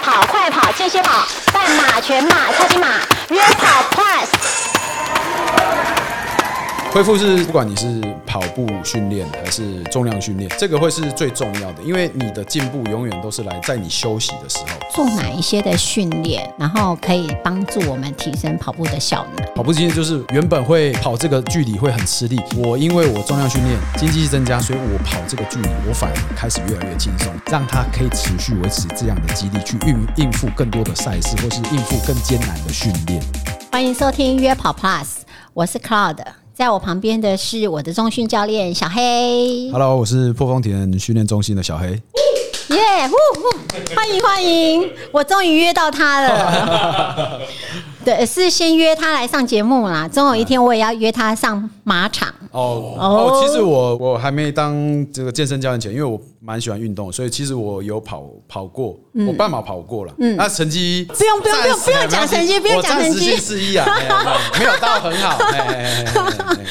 跑、快跑、间歇跑、半马、全马、超级马、约跑 Plus。恢复是不管你是跑步训练还是重量训练，这个会是最重要的，因为你的进步永远都是来在你休息的时候。做哪一些的训练，然后可以帮助我们提升跑步的效能？跑步经验就是原本会跑这个距离会很吃力，我因为我重量训练经济增加，所以我跑这个距离我反而开始越来越轻松，让它可以持续维持这样的肌力去应应付更多的赛事，或是应付更艰难的训练。欢迎收听约跑 Plus，我是 Cloud，在我旁边的是我的中训教练小黑。Hello，我是破风田训练中心的小黑。耶、呼呼，欢迎欢迎！我终于约到他了。对，是先约他来上节目啦。总有一天我也要约他上马场。哦哦哦，其实我我还没当这个健身教练前，因为我蛮喜欢运动，所以其实我有跑跑过，我半马跑过了。嗯，那成绩不用不用不用不用讲成绩不用讲成绩我暂时性四一啊，哎没有到很好。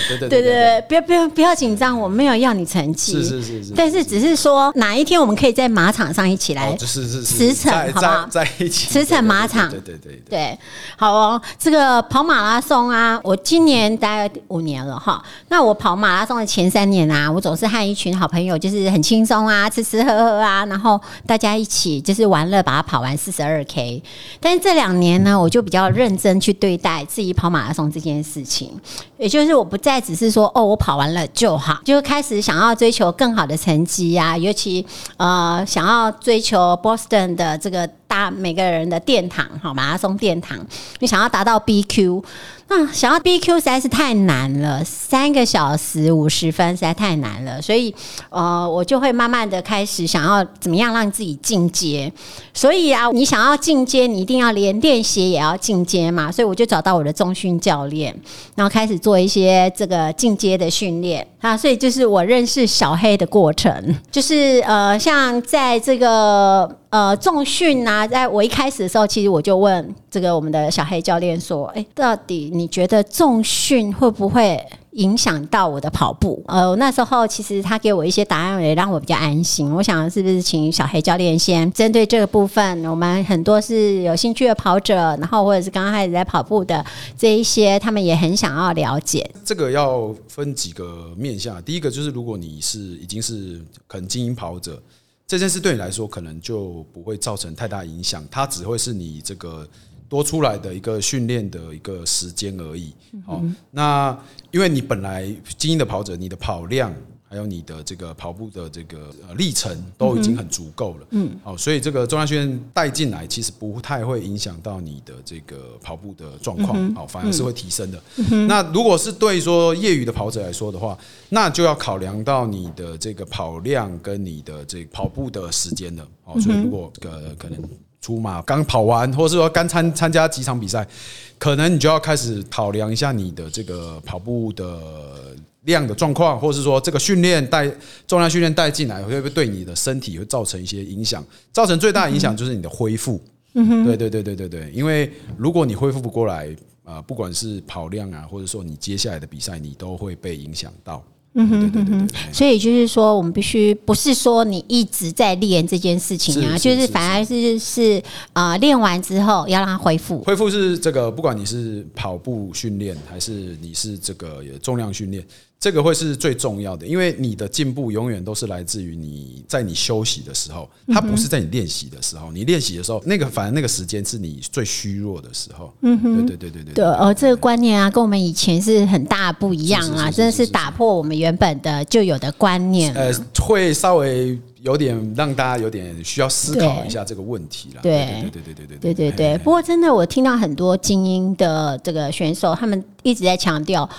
对对对不要不要不要紧张，我没有要你成绩，是是是是但是只是说哪一天我们可以在马场上一起来哦，就是是是驰骋在好不好在在一起，驰骋马场对对对对对。对，好哦，这个跑马拉松啊，我今年大概五年了哈。那我跑马拉松的前三年啊，我总是和一群好朋友，就是很轻松啊，啊吃吃喝喝啊，然后大家一起就是玩乐，把它跑完四十二 K。但是这两年呢，我就比较认真去对待自己跑马拉松这件事情，也就是我不再只是说哦，我跑完了就好，就开始想要追求更好的成绩呀、尤其呃想要追求 Boston 的这个大每个人的殿堂哈马拉松殿堂，你想要达到 BQ，那想要 BQ 实在是太难了，三个小时五十分实在太难了，所以呃我就会慢慢的开始想要怎么样让自己进阶。所以啊，你想要进阶，你一定要连练习也要进阶嘛，所以我就找到我的中训教练，然后开始做一些这个进阶的训练啊，所以就是我认识小黑的过程，就是呃，像在这个呃重训啊，在我一开始的时候，其实我就问这个我们的小黑教练说，哎，到底你觉得重训会不会？影响到我的跑步，呃，那时候其实他给我一些答案，也让我比较安心。我想是不是请小黑教练先针对这个部分，我们很多是有兴趣的跑者，然后或者是刚刚开始在跑步的这一些，他们也很想要了解。这个要分几个面向，第一个就是如果你是已经是可能精英跑者，这件事对你来说可能就不会造成太大影响，它只会是你这个多出来的一个训练的一个时间而已。好，那因为你本来精英的跑者，你的跑量。还有你的这个跑步的这个呃历程都已经很足够了，嗯，好，所以这个中央训练带进来，其实不太会影响到你的这个跑步的状况，好，反而是会提升的。那如果是对说业余的跑者来说的话，那就要考量到你的这个跑量跟你的这个跑步的时间了。哦，所以如果呃可能出马刚跑完，或是说刚参参加几场比赛，可能你就要开始考量一下你的这个跑步的量的状况，或是说这个训练带重量训练带进来，会不会对你的身体会造成一些影响？造成最大的影响就是你的恢复。嗯对对对对对对，因为如果你恢复不过来，啊，不管是跑量啊，或者说你接下来的比赛，你都会被影响到。嗯对对对对对。所以就是说，我们必须不是说你一直在练这件事情啊，就是是反而是是啊，呃练完之后要让它恢复。恢复是这个，不管你是跑步训练还是你是这个重量训练，这个会是最重要的，因为你的进步永远都是来自于你在你休息的时候，它不是在你练习的时候。你练习的时候，那个反正那个时间是你最虚弱的时候。嗯哼，对对对对对对，哦，这个观念啊，跟我们以前是很大不一样啊，真的是打破我们原本的就有的观念。呃，会稍微有点让大家有点需要思考一下这个问题啦。对对对对对对对对不过真的，我听到很多精英的这个选手，他们一直在强调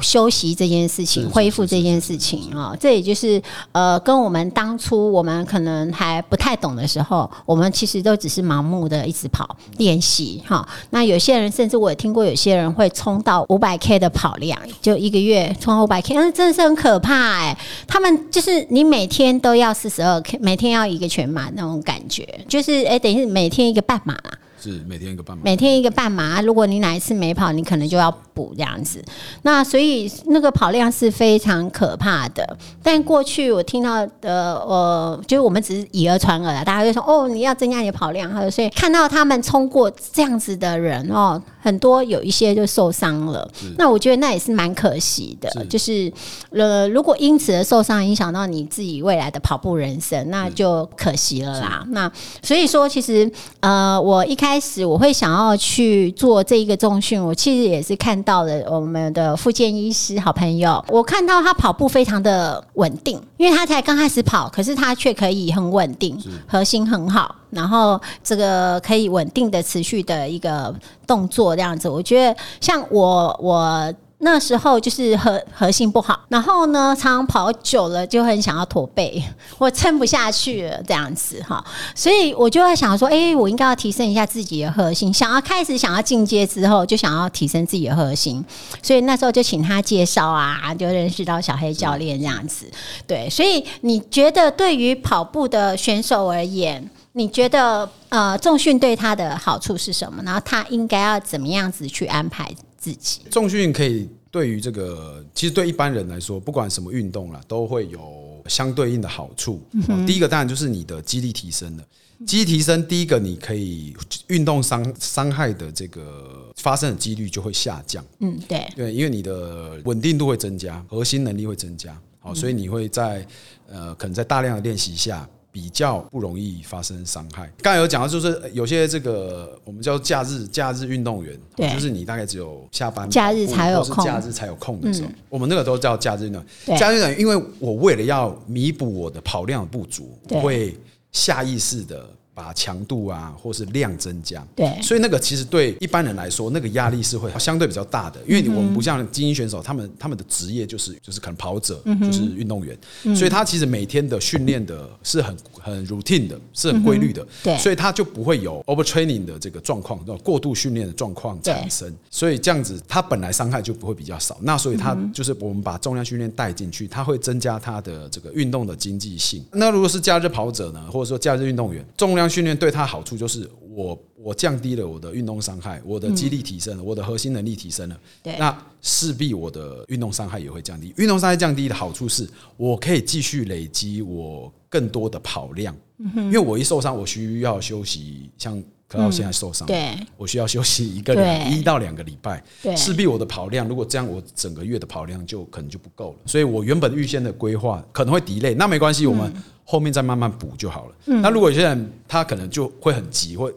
休息这件事情、恢复这件事情啊。这也就是呃，跟我们当初我们可能还不太懂的时候，我们其实都只是盲目的一直跑练习哈。那有些人甚至我也听过，有些人会冲到五百 K 的跑量，就一个月冲五百 K，那真的是很可怕哎、他们就是你每天都要四十二每天要一个全马那种感觉，就是哎、等于是每天一个半马啦。是每天一个半马。每天一个半马，如果你哪一次没跑，你可能就要补这样子。那所以那个跑量是非常可怕的。但过去我听到的，呃，就是我们只是以讹传讹啦，大家就说哦，你要增加你的跑量，还有所以看到他们冲过这样子的人哦，很多有一些就受伤了。那我觉得那也是蛮可惜的，是就是呃，如果因此而受伤，影响到你自己未来的跑步人生，那就可惜了啦。那所以说，其实呃，我一开始我会想要去做这一个重训，我其实也是看到了我们的复健医师好朋友，我看到他跑步非常的稳定，因为他才刚开始跑，可是他却可以很稳定，核心很好，然后这个可以稳定的持续的一个动作这样子，我觉得像我我。那时候就是核核心不好，然后呢，常常跑久了就很想要驼背，我撑不下去了这样子哈，所以我就在想说，哎、我应该要提升一下自己的核心，想要开始想要进阶之后，就想要提升自己的核心，所以那时候就请他介绍啊，就认识到小黑教练这样子，对，所以你觉得对于跑步的选手而言？你觉得呃重训对他的好处是什么？然后他应该要怎么样子去安排自己？重训可以对于这个，其实对一般人来说，不管什么运动啦，都会有相对应的好处。嗯第一个当然就是你的肌力提升了。肌力提升，第一个你可以运动伤伤害的这个发生的几率就会下降。嗯，对，对，因为你的稳定度会增加，核心能力会增加，好，所以你会在呃可能在大量的练习下。比较不容易发生伤害。刚才有讲到，就是呃有些这个我们叫假日假日运动员，对。就是你大概只有下班假日才有假日才有空的时候，我们那个都叫假日运动员。假日运动员，因为我为了要弥补我的跑量的不足，我会下意识的把强度啊或是量增加。对。所以那个其实对一般人来说，那个压力是会相对比较大的，因为我们不像精英选手，他们他们的职业就是就是可能跑者，就是运动员，所以他其实每天的训练的是很很 routine 的，是很规律的，对。所以他就不会有 overtraining 的这个状况，过度训练的状况产生，所以这样子他本来伤害就不会比较少，那所以他就是我们把重量训练带进去，他会增加他的这个运动的经济性。那如果是假日跑者呢，或者说假日运动员，重量训练对他好处就是我我降低了我的运动伤害，我的肌力提升了，我的核心能力提升了，对。那势必我的运动伤害也会降低。运动伤害降低的好处是我可以继续累积我更多的跑量，嗯因为我一受伤，我需要休息，像可到现在受伤，对我需要休息一个一到两个礼拜，对。势必我的跑量，如果这样，我整个月的跑量就可能就不够了。所以我原本预先的规划可能会 delay，那没关系，我们后面再慢慢补就好了。那如果有些人他可能就会很急，会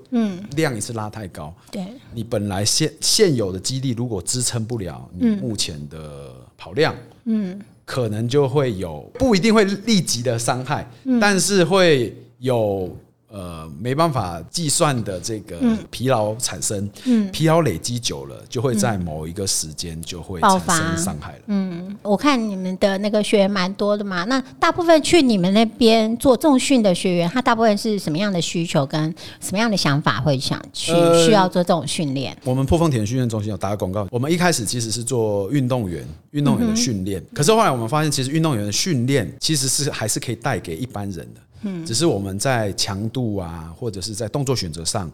量一次拉太高，对。你本来现现有的肌力如果支撑不了你目前的跑量，嗯，可能就会有不一定会立即的伤害，但是会有呃没办法计算的这个疲劳产生，嗯，疲劳累积久了，就会在某一个时间就会发生伤害了。我看你们的那个学员蛮多的嘛，那大部分去你们那边做重训的学员，他大部分是什么样的需求跟什么样的想法会想去呃需要做这种训练？我们破风田训练中心有打个广告。我们一开始其实是做运动员、运动员的训练，可是后来我们发现，其实运动员的训练其实是还是可以带给一般人的。只是我们在强度啊，或者是在动作选择上，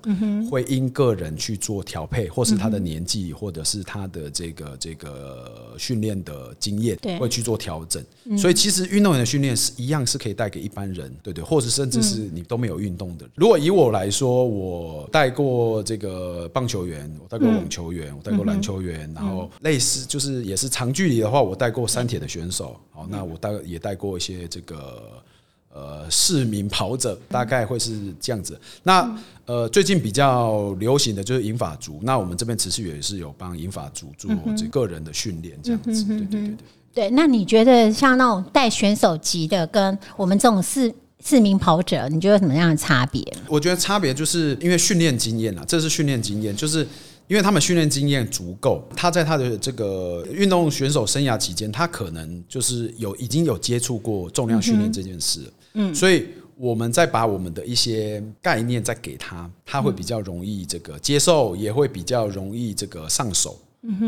会因个人去做调配，或是他的年纪，或者是他的这个这个训练的经验对，会去做调整。所以其实运动员的训练是一样是可以带给一般人，对对，或者甚至是你都没有运动的。如果以我来说，我带过这个棒球员，我带过网球员，我带过篮球员，然后类似就是也是长距离的话，我带过三铁的选手，好，那我带也带过一些这个。呃，市民跑者大概会是这样子。那呃，最近比较流行的就是银发族，那我们这边持续也是有帮银发族做这个人的训练，这样子。对对对对。对，那你觉得像那种带选手级的，跟我们这种市市民跑者，你觉得有什么样的差别？我觉得差别就是因为训练经验啊，这是训练经验，就是因为他们训练经验足够，他在他的这个运动选手生涯期间，他可能就是有已经有接触过重量训练这件事，嗯，所以我们再把我们的一些概念再给他，他会比较容易这个接受，也会比较容易这个上手。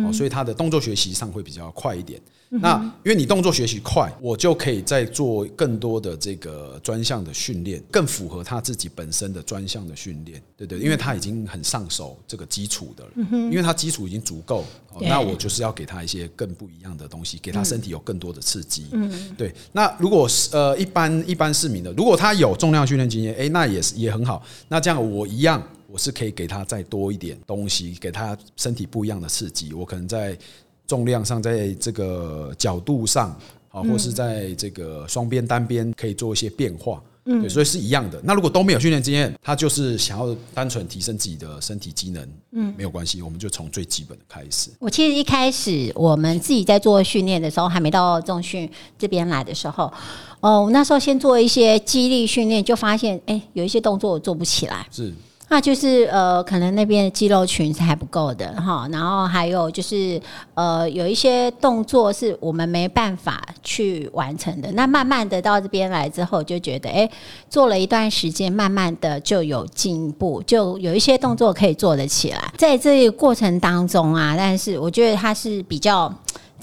哦，所以他的动作学习上会比较快一点。那因为你动作学习快，我就可以再做更多的这个专项的训练，更符合他自己本身的专项的训练，对对，因为他已经很上手这个基础的了，因为他基础已经足够，哦那我就是要给他一些更不一样的东西，给他身体有更多的刺激。嗯，对。那如果是呃一般一般市民的，如果他有重量训练经验，诶，那也是也很好。那这样我一样。我是可以给他再多一点东西，给他身体不一样的刺激。我可能在重量上，在这个角度上，啊，或是在这个双边、单边可以做一些变化。对，所以是一样的。那如果都没有训练经验，他就是想要单纯提升自己的身体机能，嗯，没有关系，我们就从最基本的开始。我其实一开始我们自己在做训练的时候，还没到重训这边来的时候，哦，我那时候先做一些肌力训练，就发现哎、有一些动作我做不起来。是那就是呃，可能那边的肌肉群是还不够的哈，然后还有就是呃，有一些动作是我们没办法去完成的。那慢慢的到这边来之后，就觉得哎、做了一段时间，慢慢的就有进步，就有一些动作可以做得起来。在这个过程当中啊，但是我觉得它是比较。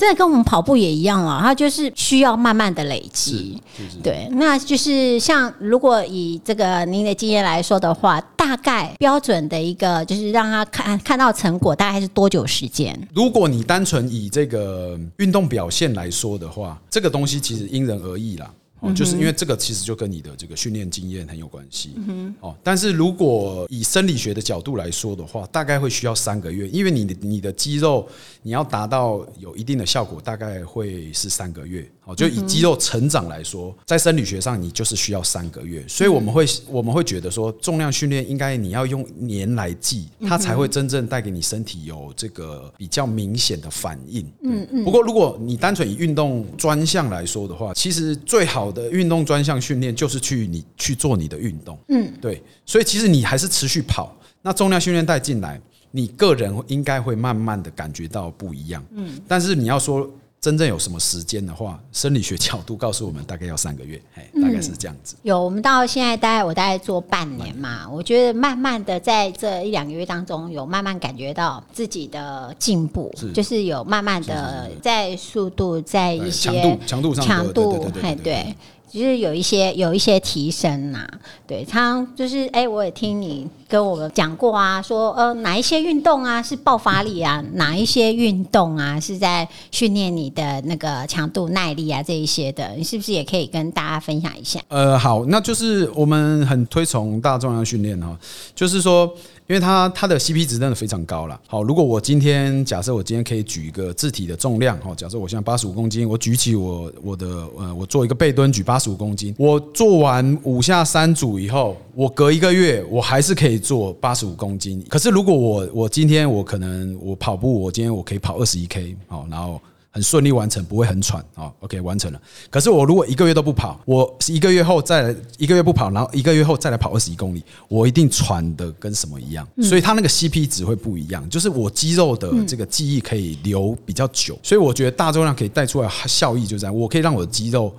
真的跟我们跑步也一样啊，它就是需要慢慢的累积。对，那就是像如果以这个您的经验来说的话，大概标准的一个就是让他看看到成果，大概是多久时间？如果你单纯以这个运动表现来说的话，这个东西其实因人而异啦。哦，就是因为这个其实就跟你的这个训练经验很有关系。哦，但是如果以生理学的角度来说的话，大概会需要三个月，因为你的你的肌肉你要达到有一定的效果，大概会是三个月。哦，就以肌肉成长来说，在生理学上你就是需要三个月，所以我们会我们会觉得说，重量训练应该你要用年来计，它才会真正带给你身体有这个比较明显的反应。嗯嗯。不过如果你单纯以运动专项来说的话，其实最好的运动专项训练就是去你去做你的运动。嗯，对，所以其实你还是持续跑，那重量训练带进来，你个人应该会慢慢的感觉到不一样。嗯，但是你要说。真正有什么时间的话，生理学角度告诉我们，大概要三个月，哎，大概是这样子。有，我们到现在大概我大概做半年嘛，我觉得慢慢的在这一两个月当中，有慢慢感觉到自己的进步，是就是有慢慢的在速度，在一些强度强度上强度哎对。就是有一些有一些提升呐、对，他就是哎、我也听你跟我们讲过啊，说呃哪一些运动啊是爆发力啊，哪一些运动啊是在训练你的那个强度耐力啊这一些的，你是不是也可以跟大家分享一下？呃，好，那就是我们很推崇大重量训练哈，就是说，因为它它的 CP 值真的非常高了。好，如果我今天假设我今天可以举一个自体的重量，哈，假设我现在八十五公斤，我举起我我的呃，我做一个背蹲举八十五公斤，我做完五下三组以后，我隔一个月我还是可以做八十五公斤。可是如果我我今天我可能我跑步，我今天我可以跑二十一 K，好，然后。很顺利完成，不会很喘哦。OK，完成了。可是我如果一个月都不跑，我一个月后再来一个月不跑，然后一个月后再来跑二十一公里，我一定喘的跟什么一样。所以它那个 CP 值会不一样，就是我肌肉的这个记忆可以留比较久。所以我觉得大重量可以带出来效益就在我可以让我的肌肉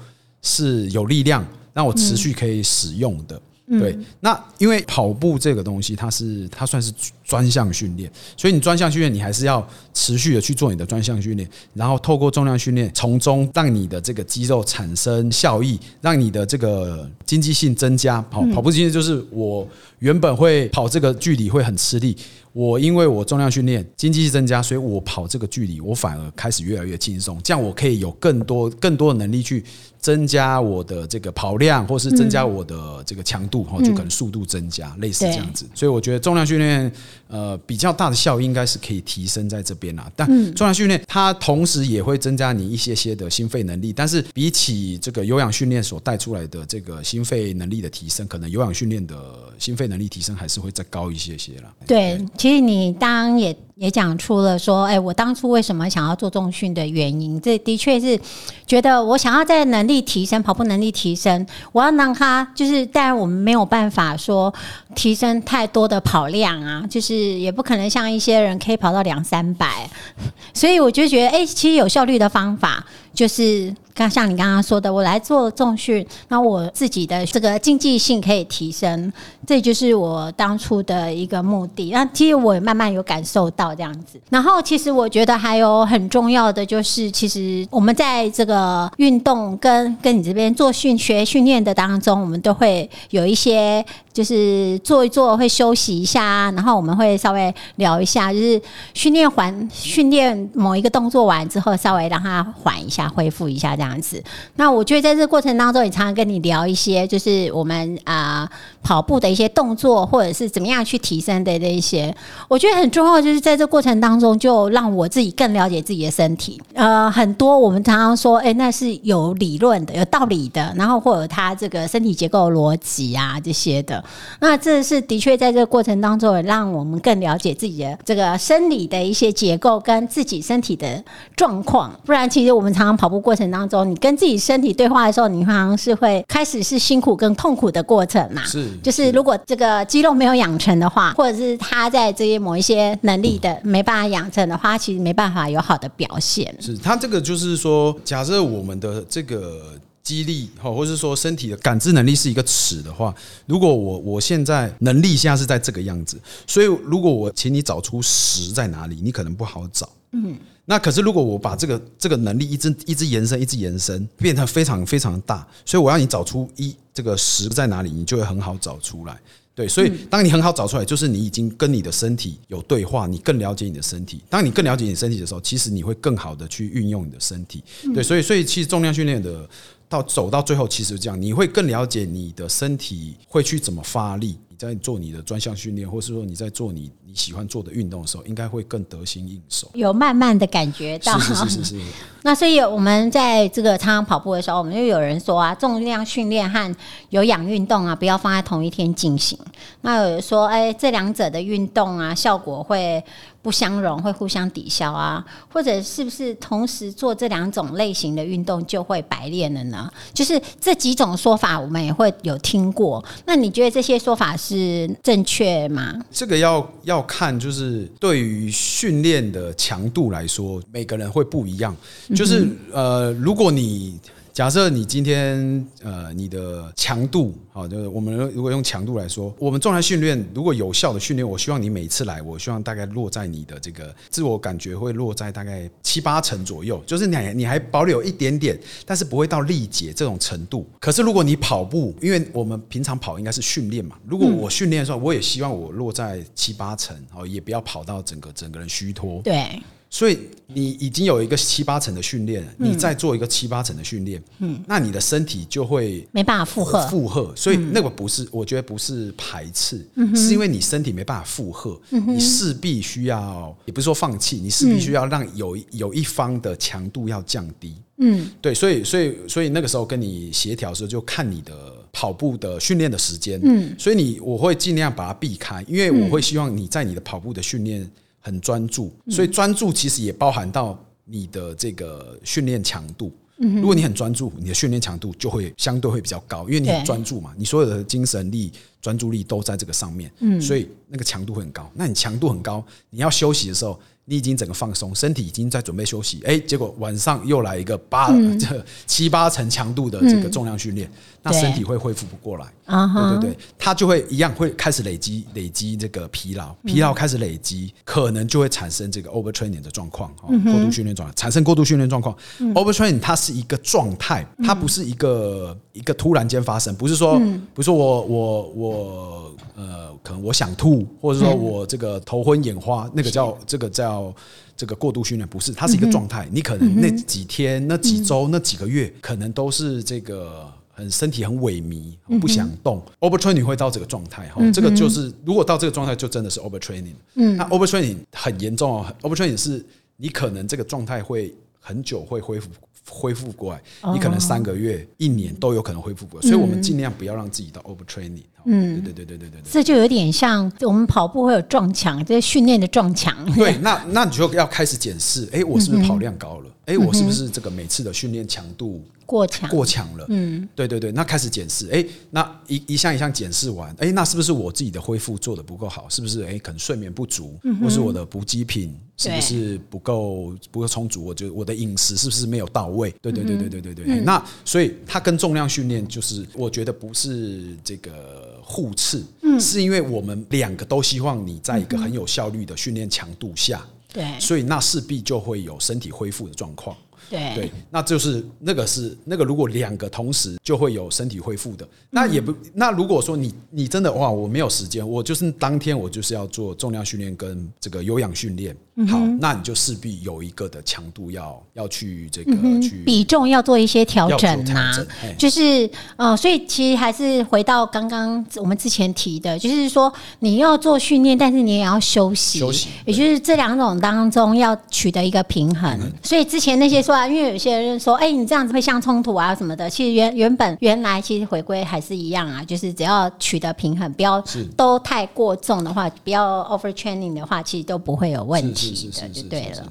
是有力量，让我持续可以使用的。对，那因为跑步这个东西，它是它算是专项训练，所以你专项训练，你还是要持续的去做你的专项训练，然后透过重量训练，从中让你的这个肌肉产生效益，让你的这个经济性增加。跑跑步经济就是我原本会跑这个距离会很吃力，我因为我重量训练经济性增加，所以我跑这个距离，我反而开始越来越轻松，这样我可以有更多更多的能力去增加我的这个跑量，或是增加我的这个强度，哈、就可能速度增加，类似这样子。所以我觉得重量训练，呃，比较大的效应应该是可以提升在这边啦。但重量训练它同时也会增加你一些些的心肺能力，但是比起这个有氧训练所带出来的这个心肺能力的提升，可能有氧训练的心肺能力提升还是会再高一些些啦。对，其实你当然也也讲出了说，哎，我当初为什么想要做重训的原因，这的确是觉得我想要在能力提升，跑步能力提升，我要让他就是，当然我们没有办法说提升太多的跑量啊，就是也不可能像一些人可以跑到两三百，所以我就觉得，哎，其实有效率的方法就是刚像你刚刚说的，我来做重训，那我自己的这个竞技性可以提升，这就是我当初的一个目的。那其实我也慢慢有感受到这样子。然后其实我觉得还有很重要的就是，其实我们在这个运动跟跟你这边做训学训练的当中，我们都会有一些就是做一做会休息一下啊，然后我们会稍微聊一下，就是训练完训练某一个动作完之后，稍微让它缓一下，恢复一下这样子。那我觉得在这个过程当中，也常常跟你聊一些，就是我们啊、跑步的一些动作，或者是怎么样去提升的这一些，我觉得很重要，就是在这过程当中，就让我自己更了解自己的身体。呃，很多我们常常说，哎、那是有理论的、有道理的，然后或者他这个身体结构逻辑啊这些的。那这是的确在这个过程当中，也让我们更了解自己的这个生理的一些结构跟自己身体的状况。不然，其实我们常常跑步过程当中，你跟自己身体对话的时候，你好像是会开始是辛苦跟痛苦的过程嘛。是就是如果这个肌肉没有养成的话，或者是他在这些某一些能力的没办法养成的话，其实没办法有好的表现。是他这个就是说，假设我们的这个肌力哈，或是说身体的感知能力是一个尺的话，如果我我现在能力现在是在这个样子，所以如果我请你找出十在哪里，你可能不好找。嗯，那可是如果我把这个这个能力一直一直延伸，一直延伸，变得非常非常大，所以我要你找出一这个十在哪里，你就会很好找出来。对，所以当你很好找出来，就是你已经跟你的身体有对话，你更了解你的身体。当你更了解你身体的时候，其实你会更好的去运用你的身体。对，所以所以其实重量训练的到走到最后，其实是这样，你会更了解你的身体会去怎么发力。你在做你的专项训练，或是说你在做你你喜欢做的运动的时候，应该会更得心应手。有慢慢的感觉到，是是是是是，那所以我们在这个常常跑步的时候，我们就有人说啊，重量训练和有氧运动啊，不要放在同一天进行。那有人说，哎，这两者的运动啊，效果会不相容，会互相抵消啊，或者是不是同时做这两种类型的运动就会白练了呢？就是这几种说法，我们也会有听过。那你觉得这些说法是正确吗？这个要要看，就是对于训练的强度来说，每个人会不一样。就是呃，如果你假设你今天呃你的强度，好，就是我们如果用强度来说，我们重量训练如果有效的训练，我希望你每次来，我希望大概落在你的这个自我感觉会落在大概七八成左右，就是你你还保留一点点，但是不会到力竭这种程度。可是如果你跑步，因为我们平常跑应该是训练嘛，如果我训练的时候，我也希望我落在七八成，哦，也不要跑到整个整个人虚脱。对，所以你已经有一个七八成的训练，你再做一个七八成的训练，嗯，那你的身体就会没办法负荷。负荷，所以那个不是，我觉得不是排斥，是因为你身体没办法负荷，你势必需要，也不是说放弃，你势必需要让有有一方的强度要降低，嗯，对，所以所以所以那个时候跟你协调的时候，就看你的跑步的训练的时间，嗯，所以你我会尽量把它避开，因为我会希望你在你的跑步的训练很专注，所以专注其实也包含到你的这个训练强度。如果你很专注，你的训练强度就会相对会比较高，因为你很对。专注嘛，你所有的精神力、专注力都在这个上面，嗯，所以那个强度会很高。那你强度很高，你要休息的时候，你已经整个放松，身体已经在准备休息，哎，结果晚上又来一个八、这七八成强度的这个重量训练，那身体会恢复不过来。对对对，它就会一样会开始累积累积这个疲劳，疲劳开始累积，可能就会产生这个 overtraining 的状况，哦，过度训练状况，产生过度训练状况。overtraining 它是一个状态，它不是一个一个突然间发生，不是说，不是说我我我呃，可能我想吐，或者说我这个头昏眼花，那个叫这个叫。这个过度训练不是，它是一个状态。你可能那几天、那几周、那几个月，可能都是这个很身体很萎靡，不想动。overtraining 会到这个状态哈，这个就是如果到这个状态，就真的是 overtraining。嗯，那 overtraining 很严重哦，overtraining 是你可能这个状态会很久会恢复恢复过来，你可能三个月、一年都有可能恢复过来，所以我们尽量不要让自己到 overtraining。嗯，对对对对对对对。这就有点像我们跑步会有撞墙，这是训练的撞墙。对，那那你就要开始检视，哎，我是不是跑量高了？哎，我是不是这个每次的训练强度过强，过强了，嗯，对对对，那开始检视，哎，那一一项一项检视完，哎，那是不是我自己的恢复做的不够好？是不是哎，可能睡眠不足，或是我的补给品是不是不够不够充足？我觉得我的饮食是不是没有到位？对对对对对对对，那所以它跟重量训练就是，我觉得不是这个互斥，嗯，是因为我们两个都希望你在一个很有效率的训练强度下，对。所以那势必就会有身体恢复的状况。对。对，那就是那个是那个，如果两个同时就会有身体恢复的，那也不那如果说你你真的哇，我没有时间，我就是当天我就是要做重量训练跟这个有氧训练，好，那你就势必有一个的强度要要去这个去比重要做一些调整要做调呐、整就是呃，所以其实还是回到刚刚我们之前提的，就是说你要做训练，但是你也要休息，休息也就是这两种当中要取得一个平衡。所以之前那些说啊，因为有些人说，哎、你这样子会相冲突啊什么的，其实原原本原来其实回归还是一样啊，就是只要取得平衡，不要都太过重的话，不要 over training 的话，其实都不会有问题的，就对了。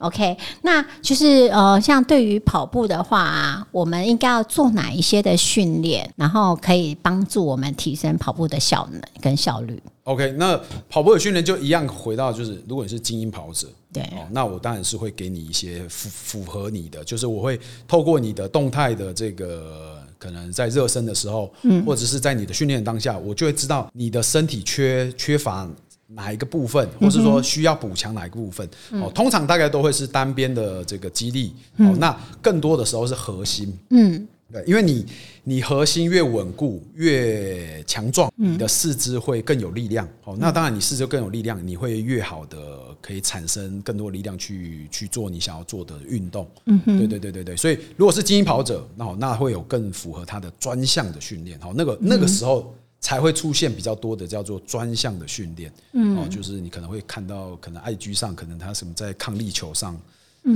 OK，那就是呃，像对于跑步的话啊，我们应该要做哪一些的训练，然后可以帮助我们提升跑步的效能跟效率？OK，那跑步的训练就一样回到就是，如果你是精英跑者，对。哦，那我当然是会给你一些符符合你的，就是我会透过你的动态的这个，可能在热身的时候，嗯，或者是在你的训练当下，我就会知道你的身体缺缺乏哪一个部分，或是说需要补强哪一个部分。哦，通常大概都会是单边的这个肌力，哦，那更多的时候是核心，嗯，对，因为你你核心越稳固、越强壮，你的四肢会更有力量。哦，那当然你四肢更有力量，你会越好的可以产生更多力量去去做你想要做的运动。嗯对对对对对，所以如果是精英跑者，那好，那会有更符合他的专项的训练。好，那个那个时候。才会出现比较多的叫做专项的训练，嗯，哦，就是你可能会看到，可能 IG 上，可能他什么在抗力球上，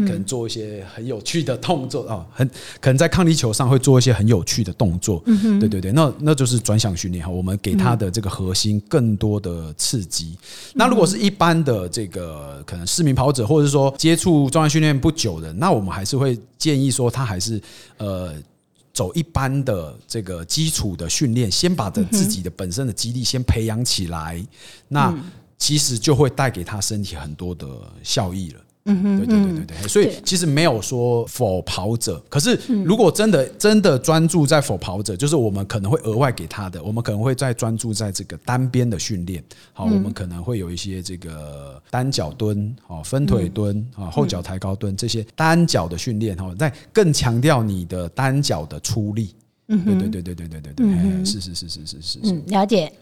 可能做一些很有趣的动作啊，很可能在抗力球上会做一些很有趣的动作，嗯对对对，那那就是专项训练哈，我们给他的这个核心更多的刺激。那如果是一般的这个可能市民跑者，或者是说接触重量训练不久的，那我们还是会建议说他还是呃。走一般的这个基础的训练，先把的自己的本身的肌力先培养起来，那其实就会带给他身体很多的效益了。嗯哼，对对对对对，所以其实没有说否跑者，可是如果真的真的专注在否跑者，就是我们可能会额外给他的，我们可能会再专注在这个单边的训练。好，我们可能会有一些这个单脚蹲、好分腿蹲、啊后脚抬高蹲这些单脚的训练，哈，在更强调你的单脚的出力。对对对对对对对对，哎是是是是是是是。嗯，了解。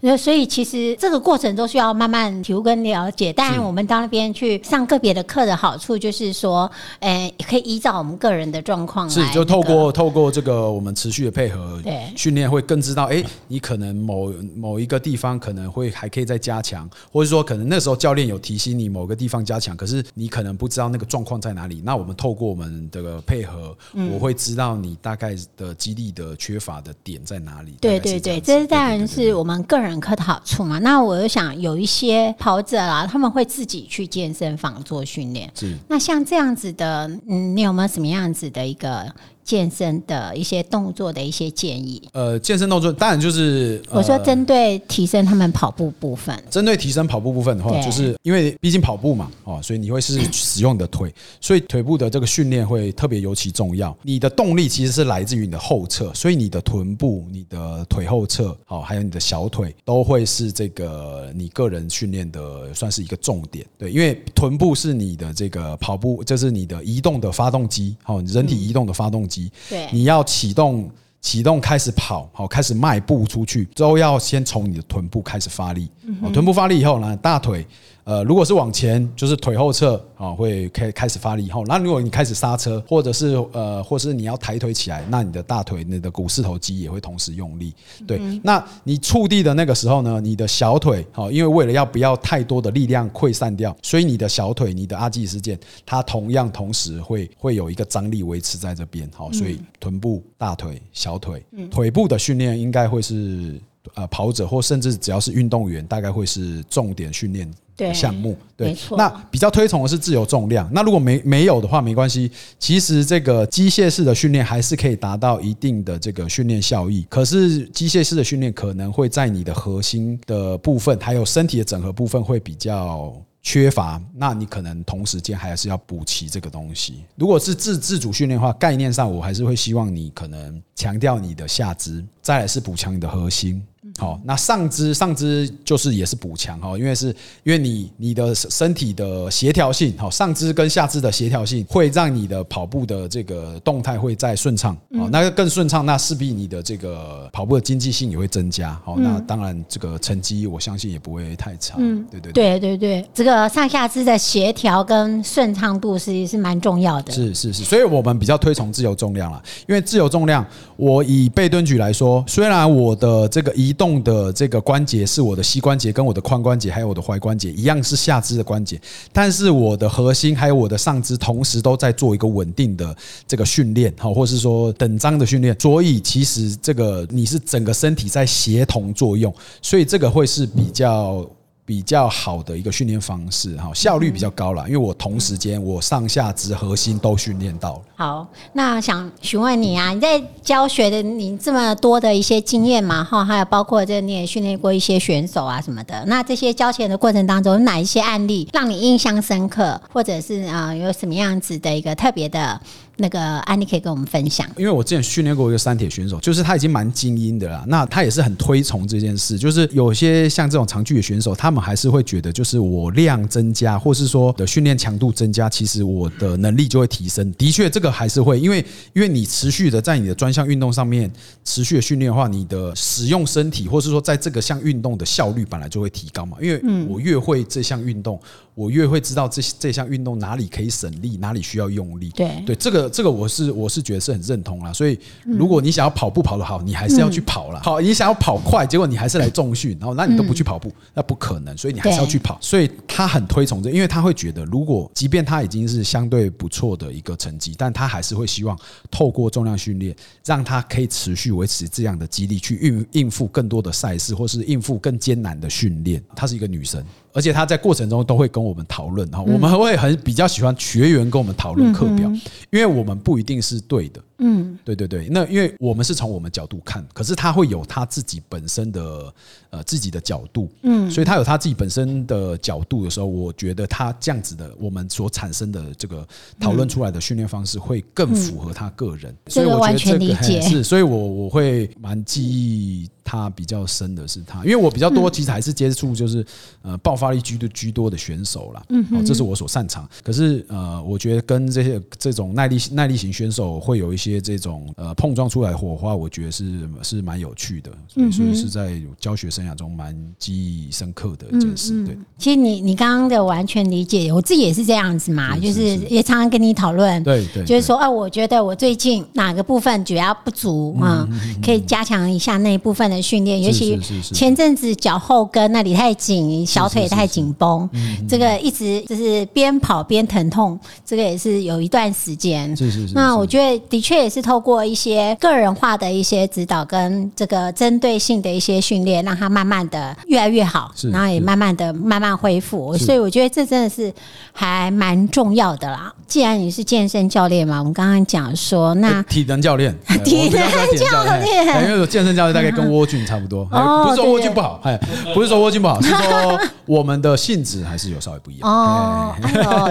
那所以其实这个过程都需要慢慢体悟跟了解。当然，我们到那边去上个别的课的好处就是说，诶、可以依照我们个人的状况来、是，就透过透过这个我们持续的配合训练，会更知道，哎、你可能某某一个地方可能会还可以再加强，或者说可能那时候教练有提醒你某个地方加强，可是你可能不知道那个状况在哪里。那我们透过我们的配合，嗯我会知道你大概的肌力的缺乏的点在哪里。对对对，这当然是我们个人课的好处嘛。那我又想有一些跑者啦，他们会自己去健身房做训练。是那像这样子的，嗯，你有没有什么样子的一个健身的一些动作的一些建议？呃，健身动作当然就是、呃、我说针对提升他们跑步部分，针对提升跑步部分的话，就是因为毕竟跑步嘛，哦，所以你会是使用你的腿，所以腿部的这个训练会特别尤其重要。你的动力其实是来自于你的后侧，所以你的臀部、你的腿后侧，哦，还有你的小腿，都会是这个你个人训练的算是一个重点。对，因为臀部是你的这个跑步，这是你的移动的发动机，哦，人体移动的发动机。对你要启动。启动开始跑，好，开始迈步出去，都要先从你的臀部开始发力。哦臀部发力以后呢，大腿，呃，如果是往前，就是腿后侧啊，会开开始发力以后，那如果你开始刹车，或者是呃，或是你要抬腿起来，那你的大腿、你的股四头肌也会同时用力。对，那你触地的那个时候呢，你的小腿，好，因为为了要不要太多的力量溃散掉，所以你的小腿、你的阿基里斯腱，它同样同时会会有一个张力维持在这边，好，所以臀部、大腿、小腿、腿部的训练应该会是呃跑者或甚至只要是运动员，大概会是重点训练对项目。对没，错那比较推崇的是自由重量。那如果没没有的话，没关系。其实这个机械式的训练还是可以达到一定的这个训练效益。可是机械式的训练可能会在你的核心的部分，还有身体的整合部分会比较。缺乏，那你可能同时间还是要补齐这个东西。如果是自自主训练的话，概念上我还是会希望你可能强调你的下肢，再来是补强你的核心。好，那上肢上肢就是也是补强哈，因为是因为你你的身体的协调性，好，上肢跟下肢的协调性会让你的跑步的这个动态会再顺畅，好，那个更顺畅，那势必你的这个跑步的经济性也会增加，好，那当然这个成绩我相信也不会太差，嗯，对对对。对对，这个上下肢的协调跟顺畅度是是蛮重要的。是是是，所以我们比较推崇自由重量了，因为自由重量，我以背蹲举来说，虽然我的这个移动的这个关节是我的膝关节跟我的髋关节还有我的踝关节一样是下肢的关节，但是我的核心还有我的上肢同时都在做一个稳定的这个训练，好，或是说等张的训练，所以其实这个你是整个身体在协同作用，所以这个会是比较。比较好的一个训练方式哈，效率比较高了，因为我同时间我上下肢核心都训练到了。好，那想询问你啊，你在教学的你这么多的一些经验嘛哈，还有包括这你也训练过一些选手啊什么的，那这些教钱的过程当中，有哪一些案例让你印象深刻，或者是啊有什么样子的一个特别的？那个安妮可以跟我们分享，因为我之前训练过一个三铁选手，就是他已经蛮精英的啦。那他也是很推崇这件事，就是有些像这种长距离选手，他们还是会觉得，就是我量增加，或是说的训练强度增加，其实我的能力就会提升。的确，这个还是会，因为因为你持续的在你的专项运动上面持续的训练的话，你的使用身体，或是说在这个项运动的效率本来就会提高嘛。因为我越会这项运动，我越会知道这这项运动哪里可以省力，哪里需要用力。对对，这个。这个我是我是觉得是很认同啦，所以如果你想要跑步跑得好，你还是要去跑了。好，你想要跑快，结果你还是来重训，然后那你都不去跑步，那不可能，所以你还是要去跑。所以他很推崇这，因为他会觉得，如果即便他已经是相对不错的一个成绩，但他还是会希望透过重量训练，让他可以持续维持这样的激励，去应应付更多的赛事，或是应付更艰难的训练。她是一个女生。而且他在过程中都会跟我们讨论哈，我们会很比较喜欢学员跟我们讨论课表，因为我们不一定是对的。嗯，对对对，那因为我们是从我们角度看，可是他会有他自己本身的呃自己的角度，嗯，所以他有他自己本身的角度的时候，我觉得他这样子的我们所产生的这个讨论出来的训练方式会更符合他个人，所以我觉得这个是，所以我我会蛮记忆他比较深的是他，因为我比较多其实还是接触就是呃爆发力居多居多的选手啦，嗯，这是我所擅长，可是呃我觉得跟这些这种耐力耐力型选手会有一些。些这种呃碰撞出来火花，我觉得是是蛮有趣的，所以说是在教学生涯中蛮记忆深刻的一件事。对，其实你你刚刚的完全理解，我自己也是这样子嘛，就是也常常跟你讨论，对对，就是说，啊，我觉得我最近哪个部分主要不足啊，可以加强一下那一部分的训练，尤其前阵子脚后跟那里太紧，小腿太紧绷，这个一直就是边跑边疼痛，这个也是有一段时间。是是是，那我觉得的确。也是透过一些个人化的一些指导跟这个针对性的一些训练，让他慢慢的越来越好，然后也慢慢的慢慢恢复。所以我觉得这真的是还蛮重要的啦。既然你是健身教练嘛，我们刚刚讲说那 体能教练，体能教练，因为健身教练大概跟蜗菌差不多，不是说蜗菌不好，哎，不是说蜗菌不好，是说我们的性质还是有稍微不一样。哦，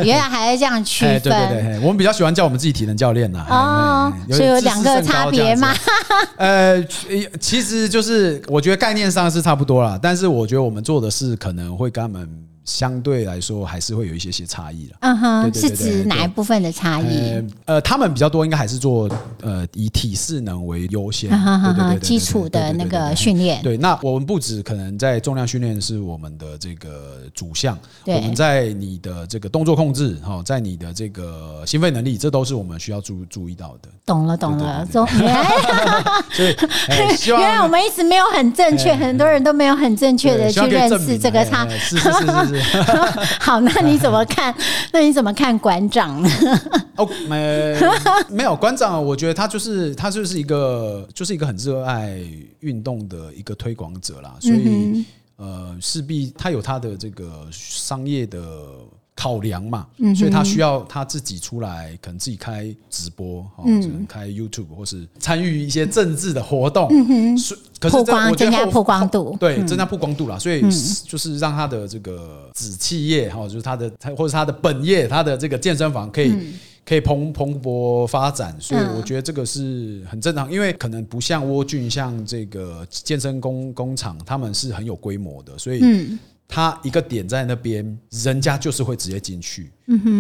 原来还是这样区分。对对对，我们比较喜欢叫我们自己体能教练呐。哦。所以有两个差别吗？呃，其实就是我觉得概念上是差不多啦，但是我觉得我们做的事可能会跟他们。相对来说，还是会有一些些差异了。嗯哼，是指哪一部分的差异？呃，他们比较多，应该还是做呃以体适能为优先，对对对，基础的那个训练。对，那我们不止可能在重量训练是我们的这个主项，我们在你的这个动作控制，哈，在你的这个心肺能力，这都是我们需要注注意到的。懂了，懂了，懂。所以，原来 我们一直没有很正确，很多人都没有很正确的去认识这个差。是是是是。好，那你怎么看？那你怎么看馆长呢？哦，没没有馆长，我觉得他就是他就是一个就是一个很热爱运动的一个推广者啦，所以、呃，势必他有他的这个商业的考量嘛，所以他需要他自己出来，可能自己开直播，哦，可能开 YouTube 或是参与一些政治的活动，是可是我觉得增加曝光度。对，增加曝光度啦，所以就是让他的这个子企业哈，就是他的他或者他的本业，他的这个健身房可以。可以蓬蓬勃发展，所以我觉得这个是很正常，因为可能不像蜗郡，像这个健身工工厂，他们是很有规模的，所以嗯他一个点在那边，人家就是会直接进去。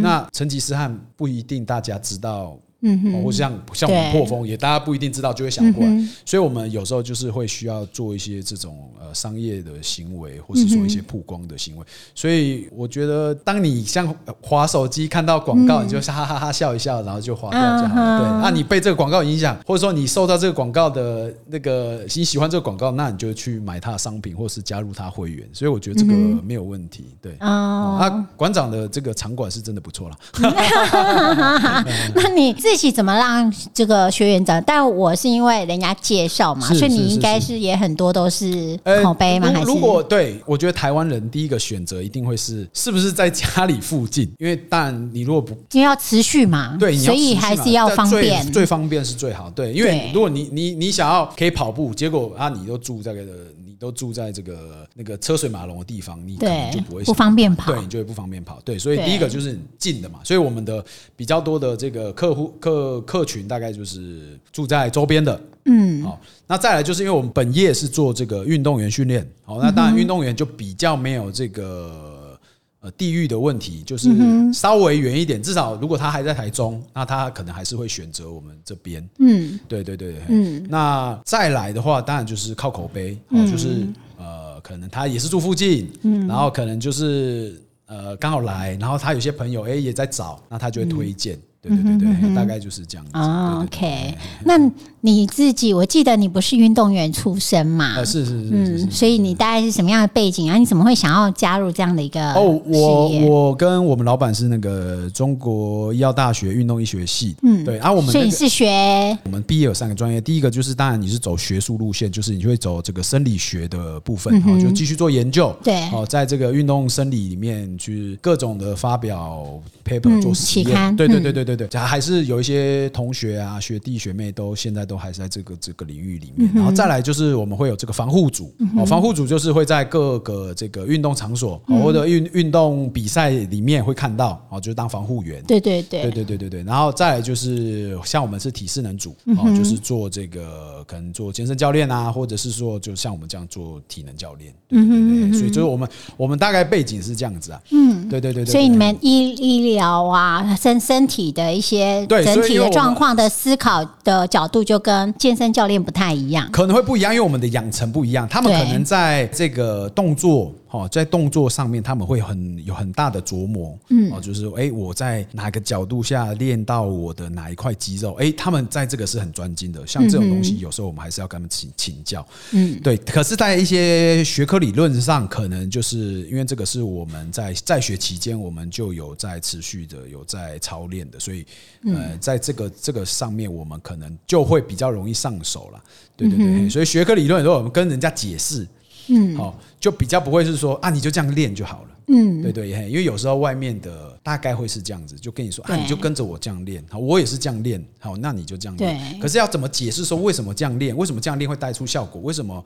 那成吉思汗不一定大家知道。嗯或像像我们对破风也大家不一定知道，就会想过来，所以我们有时候就是会需要做一些这种呃商业的行为，或是做一些曝光的行为。所以我觉得，当你像呃滑手机看到广告，你就哈哈哈笑一笑，然后就划掉就好了。对，那你被这个广告影响，或者说你受到这个广告的那个你喜欢这个广告，那你就去买它的商品，或是加入它会员。所以我觉得这个没有问题。对，哦，啊，馆长的这个场馆是真的不错啦。那你自己怎么让这个学员长？但我是因为人家介绍嘛，所以你应该是也很多都是呃口碑吗？还是如如果对我觉得台湾人第一个选择一定会是是不是在家里附近？因为但你如果不因为要持续嘛，对，所以还是要方便。最方便是最好。对，因为如果你你你想要可以跑步，结果啊你都住在这个你都住在这个那个车水马龙的地方，你可能就不会不方便跑。对，你就会不方便跑。对，所以第一个就是近的嘛，所以我们的比较多的这个客户客客群大概就是住在周边的。嗯，好，那再来就是因为我们本业是做这个运动员训练，好，那当然运动员就比较没有这个呃地域的问题，就是稍微远一点，至少如果他还在台中，那他可能还是会选择我们这边。嗯。对对对，嗯，那再来的话，当然就是靠口碑，哦，就是呃，可能他也是住附近，嗯，然后可能就是呃刚好来，然后他有些朋友哎也在找，那他就会推荐，对对对对，大概就是这样子。哦对对对，OK，那你自己，我记得你不是运动员出身嘛？呃，是是是是是嗯，。所以你大概是什么样的背景啊？你怎么会想要加入这样的一个哦，我我跟我们老板是那个中国医药大学运动医学系，嗯，对，然、后我们那个所以你是学？我们毕业有三个专业，第一个就是当然你是走学术路线，就是你会走这个生理学的部分，哈、就继续做研究，嗯对。哦，在这个运动生理里面去各种的发表 paper 嗯做实期刊。验，对对嗯。对对对对，还是有一些同学啊、学弟学妹都现在都还是在这个这个领域里面。然后再来就是我们会有这个防护组哦，防护组就是会在各个这个运动场所或者运运动比赛里面会看到哦，就是当防护员。对对对，对对对对对。然后再来就是像我们是体适能组哦，就是做这个可能做健身教练啊，或者是说就像我们这样做体能教练。嗯嗯。所以就是我们我们大概背景是这样子啊。嗯，对对对。所以你们医医疗啊、身身体的。一些对整体的状况的思考的角度，就跟健身教练不太一样。可能会不一样，因为我们的养成不一样，他们可能在这个动作。哦，在动作上面他们会很有很大的琢磨，嗯，哦，就是哎、诶我在哪个角度下练到我的哪一块肌肉，哎、他们在这个是很专精的。像这种东西，有时候我们还是要跟他们请请教，嗯，对。可是，在一些学科理论上，可能就是因为这个是我们在在学期间，我们就有在持续的有在操练的，所以呃，在这个这个上面，我们可能就会比较容易上手了。对对对，所以学科理论，如果我们跟人家解释，嗯，好，就比较不会是说啊，你就这样练就好了。嗯，对对，嘿因为有时候外面的大概会是这样子，就跟你说啊，你就跟着我这样练，好，我也是这样练，好，那你就这样练。对可是要怎么解释说为什么这样练？为什么这样练会带出效果？为什么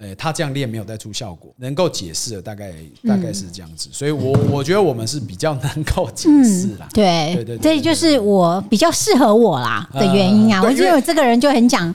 呃他这样练没有带出效果？能够解释的大概大概是这样子，所以我我觉得我们是比较能够解释啦。对对对对这就是我比较适合我啦的原因啊。我觉得我这个人就很讲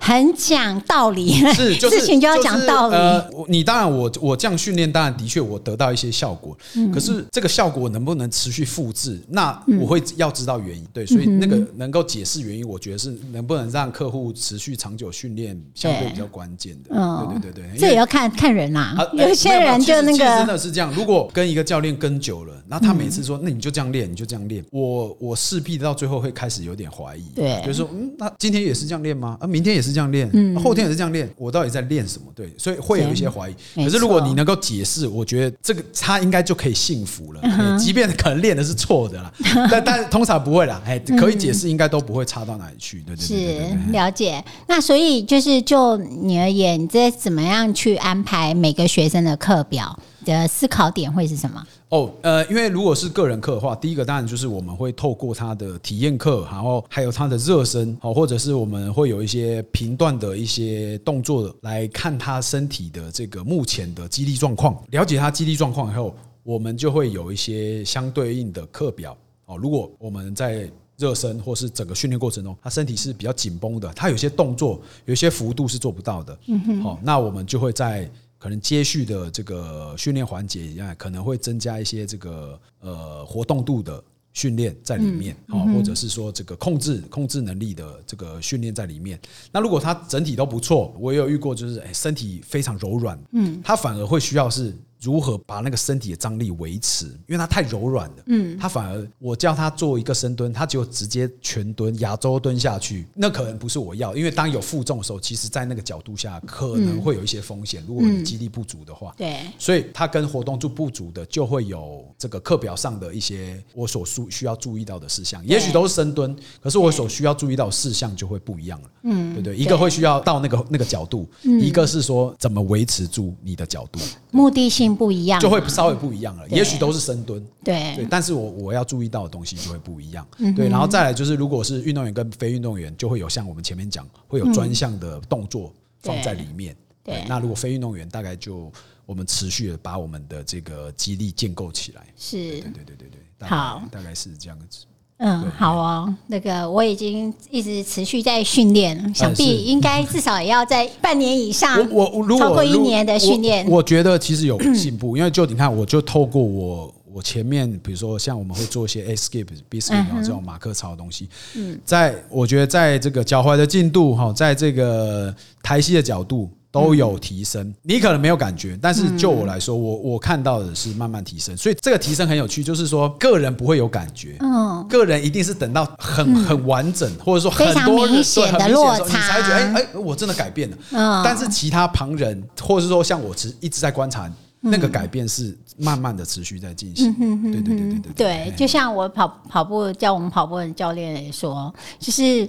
很讲道理，是，就是 事情就要讲道理。呃，你当然我我这样训练，当然的确我得到一些效果，嗯可是这个效果能不能持续复制，那我会要知道原因。对，所以那个嗯能够解释原因，我觉得是能不能让客户持续长久训练，相对比较关键的。嗯对对对对，这也要看看人啦、啊，有些人就那没有没有其实其实真的是这样。如果跟一个教练跟久了，然后他每次说，那你就这样练，你就这样练，我我势必到最后会开始有点怀疑，对。就是说，嗯，那今天也是这样练吗？啊，明天也是这样练，后天也是这样练，我到底在练什么？对，所以会有一些怀疑。可是如果你能够解释，我觉得这个他应应该就可以幸福了。哎即便可能练的是错的啦，但但通常不会啦。哎，可以解释，应该都不会差到哪里去。对对对对对是。了解。那所以就是就你而言，你这怎么样去安排每个学生的课表？的思考点会是什么？哦，呃，因为如果是个人课的话，第一个当然就是我们会透过他的体验课，然后还有他的热身，好，或者是我们会有一些频段的一些动作来看他身体的这个目前的肌力状况，了解他肌力状况以后，我们就会有一些相对应的课表。哦，如果我们在热身或是整个训练过程中，他身体是比较紧绷的，他有些动作有些幅度是做不到的。嗯哼，好，那我们就会在可能接续的这个训练环节一样，可能会增加一些这个呃活动度的训练在里面，好、或者是说这个控制控制能力的这个训练在里面。那如果他整体都不错，我也有遇过，就是哎身体非常柔软，嗯，他反而会需要是。如何把那个身体的张力维持？因为它太柔软了，嗯，他反而我叫他做一个深蹲，他就直接全蹲、亚洲蹲下去，那可能不是我要，因为当有负重的时候，其实在那个角度下可能会有一些风险。如果你肌力不足的话，对，所以它跟活动度不足的就会有这个课表上的一些我所需需要注意到的事项，也许都是深蹲，可是我所需要注意到的事项就会不一样了。嗯，对不对？一个会需要到那个那个角度，一个是说怎么维持住你的角度，目的性不一样，就会稍微不一样了。也许都是深蹲，对对，但是我我要注意到的东西就会不一样。对，然后再来就是，如果是运动员跟非运动员，就会有像我们前面讲，会有专项的动作放在里面。对那如果非运动员，大概就我们持续的把我们的这个肌力建构起来。是对对对对对，好大概是这样子。嗯，好哦，那个我已经一直持续在训练，想必应该至少也要在半年以上。我我如果超过一年的训练我，觉得其实有进步，因为就你看，我就透过我我前面，比如说像我们会做一些 escape、biscuit 这种马克操的东西，嗯，在我觉得在这个脚踝的进度哈，在这个抬膝的角度。都有提升，你可能没有感觉，但是就我来说，我我看到的是慢慢提升，所以这个提升很有趣，就是说个人不会有感觉，嗯，个人一定是等到很很完整，或者说很多人明显的落差你才觉得哎哎，我真的改变了。嗯。但是其他旁人，或者是说像我持一直在观察，那个改变是慢慢的持续在进行。对对对对对对，就像我跑跑步教我们跑步的教练也说，就是。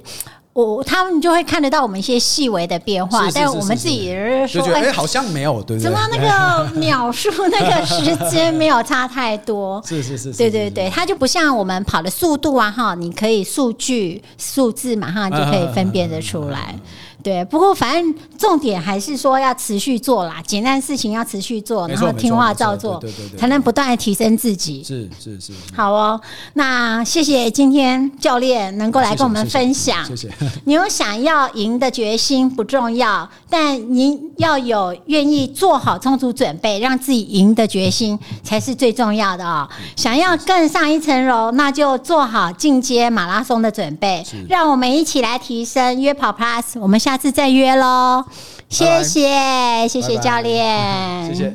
我他们就会看得到我们一些细微的变化，是是是但我们自己觉得哎，好像没有，对不对？怎么那个 秒数 那个时间没有差太多？是 是是，是对对对，，它就不像我们跑的速度啊，哈，你可以数据数字马上就可以分辨得出来。对，不过反正重点还是说要持续做啦，简单事情要持续做，然后听话照做对对对，对才能不断的提升自己。是是是，好哦，那谢谢今天教练能够来跟我们分享。谢谢。你有想要赢的决心不重要，但您要有愿意做好充足准备，让自己赢的决心才是最重要的哦。想要更上一层楼，那就做好进阶马拉松的准备。让我们一起来提升约跑 Plus，我们下次再约喽。谢谢，谢谢教练，谢谢。